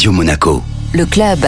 Radio Monaco. Le club.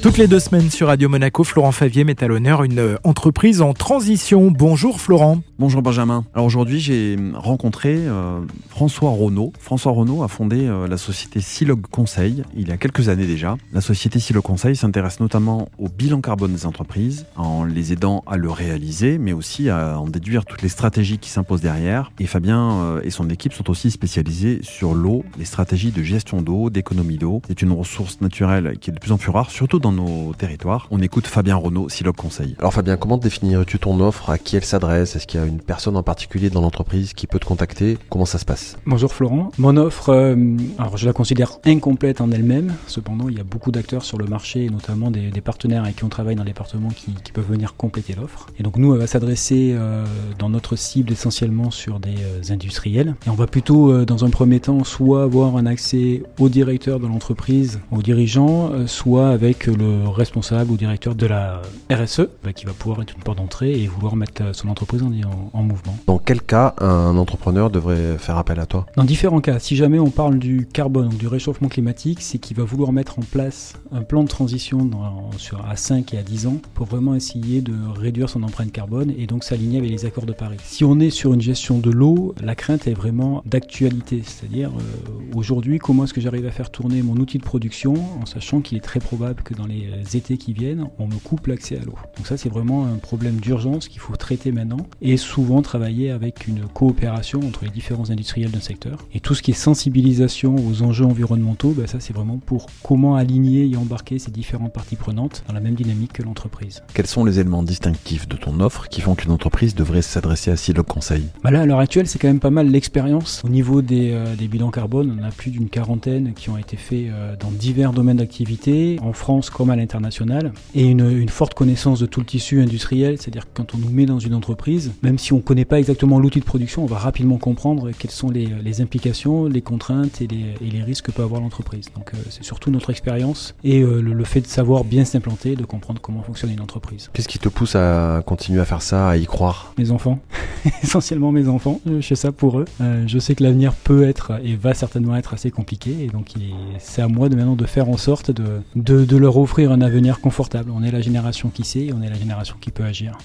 Toutes les deux semaines sur Radio Monaco, Florent Favier met à l'honneur une entreprise en transition. Bonjour Florent. Bonjour Benjamin. Alors aujourd'hui, j'ai rencontré euh, François Renault. François Renault a fondé euh, la société Silog Conseil il y a quelques années déjà. La société Silog Conseil s'intéresse notamment au bilan carbone des entreprises en les aidant à le réaliser, mais aussi à en déduire toutes les stratégies qui s'imposent derrière. Et Fabien et son équipe sont aussi spécialisés sur l'eau, les stratégies de gestion d'eau, d'économie d'eau. C'est une ressource naturelle qui est de plus en plus rare, surtout dans nos territoires. On écoute Fabien Renault, Silog Conseil. Alors Fabien, comment définirais-tu ton offre? À qui elle s'adresse? Est-ce qu'il y a une personne en particulier dans l'entreprise qui peut te contacter Comment ça se passe? Bonjour Florent. Mon offre, euh, alors je la considère incomplète en elle-même. Cependant, il y a beaucoup d'acteurs sur le marché, notamment des, partenaires avec qui on travaille dans les départements qui, peuvent venir compléter l'offre. Et donc nous, elle va s'adresser euh, dans notre cible essentiellement sur des euh, industriels. Et on va plutôt, dans un premier temps, soit avoir un accès au directeur de l'entreprise, aux dirigeants, soit avec le responsable ou directeur de la RSE bah, qui va pouvoir être une porte d'entrée et vouloir mettre son entreprise en, en, mouvement. Dans quel cas un entrepreneur devrait faire appel à toi? Dans différents cas. Si jamais on parle du carbone, du réchauffement climatique, c'est qu'il va vouloir mettre en place un plan de transition dans, sur, à 5 et à 10 ans pour vraiment essayer de réduire son empreinte carbone et donc s'aligner avec les accords de Paris. Si on est sur une gestion de l'eau, la crainte est vraiment d'actualité. C'est-à-dire euh, aujourd'hui, comment est-ce que j'arrive à faire tourner mon outil de production en sachant qu'il est très probable que dans les étés qui viennent, on me coupe l'accès à l'eau? Donc ça, c'est vraiment un problème d'urgence qu'il faut traiter maintenant et souvent travailler avec une coopération entre les différents industriels d'un secteur. Et tout ce qui est sensibilisation aux enjeux environnementaux, ben ça, c'est vraiment pour comment aligner et embarquer ces différentes parties prenantes dans la même dynamique que l'entreprise. Quels sont les éléments distinctifs de ton offre qui font qu'une entreprise devrait s'adresser à Silo Conseil? Bah Là, à l'heure actuelle, c'est quand même pas mal l'expérience. Au niveau des, euh, des, bilans carbone, on a plus d'une quarantaine qui ont été faits euh, dans divers domaines d'activité, en France comme à l'international, et une, forte connaissance de tout le tissu industriel, c'est-à-dire que quand on nous met dans une entreprise, même si on ne connaît pas exactement l'outil de production, on va rapidement comprendre quelles sont les, implications, les contraintes et les, risques que peut avoir l'entreprise. Donc euh, c'est surtout notre expérience et euh, le, fait de savoir bien s'implanter, de comprendre comment fonctionne une entreprise. Qu'est-ce qui te pousse à continuer à faire ça, à y croire? Mes enfants, essentiellement mes enfants, je fais ça pour eux. Euh, je sais que l'avenir peut être et va certainement être assez compliqué et donc c'est à moi de maintenant de faire en sorte de, de leur offrir un avenir confortable. On est la génération qui sait, on est la génération qui peut agir.